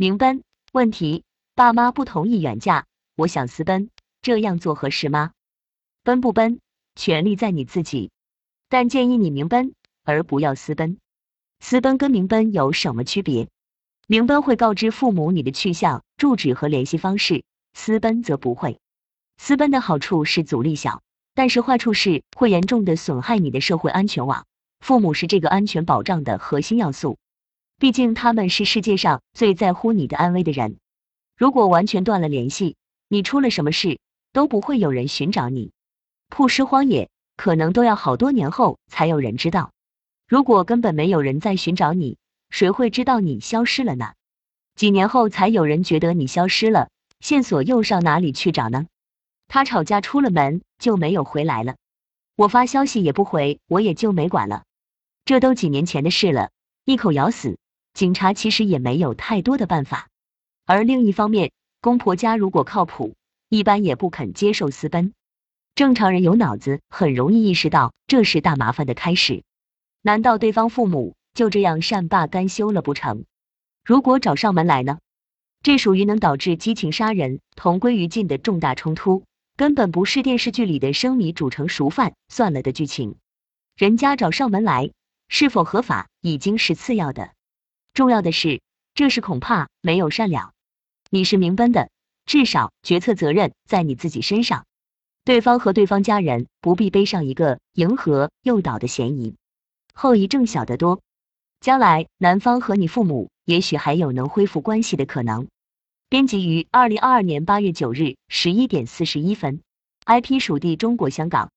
明奔，问题：爸妈不同意远嫁，我想私奔，这样做合适吗？奔不奔，权利在你自己，但建议你明奔，而不要私奔。私奔跟明奔有什么区别？明奔会告知父母你的去向、住址和联系方式，私奔则不会。私奔的好处是阻力小，但是坏处是会严重的损害你的社会安全网。父母是这个安全保障的核心要素，毕竟他们是世界上最在乎你的安危的人。如果完全断了联系，你出了什么事都不会有人寻找你，曝尸荒野可能都要好多年后才有人知道。如果根本没有人在寻找你，谁会知道你消失了呢？几年后才有人觉得你消失了，线索又上哪里去找呢？他吵架出了门就没有回来了，我发消息也不回，我也就没管了。这都几年前的事了，一口咬死，警察其实也没有太多的办法。而另一方面，公婆家如果靠谱，一般也不肯接受私奔。正常人有脑子，很容易意识到这是大麻烦的开始。难道对方父母就这样善罢甘休了不成？如果找上门来呢？这属于能导致激情杀人、同归于尽的重大冲突，根本不是电视剧里的生米煮成熟饭算了的剧情。人家找上门来。是否合法已经是次要的，重要的是，这事恐怕没有善了。你是明奔的，至少决策责任在你自己身上。对方和对方家人不必背上一个迎合诱导的嫌疑，后遗症小得多。将来男方和你父母也许还有能恢复关系的可能。编辑于二零二二年八月九日十一点四十一分，IP 属地中国香港。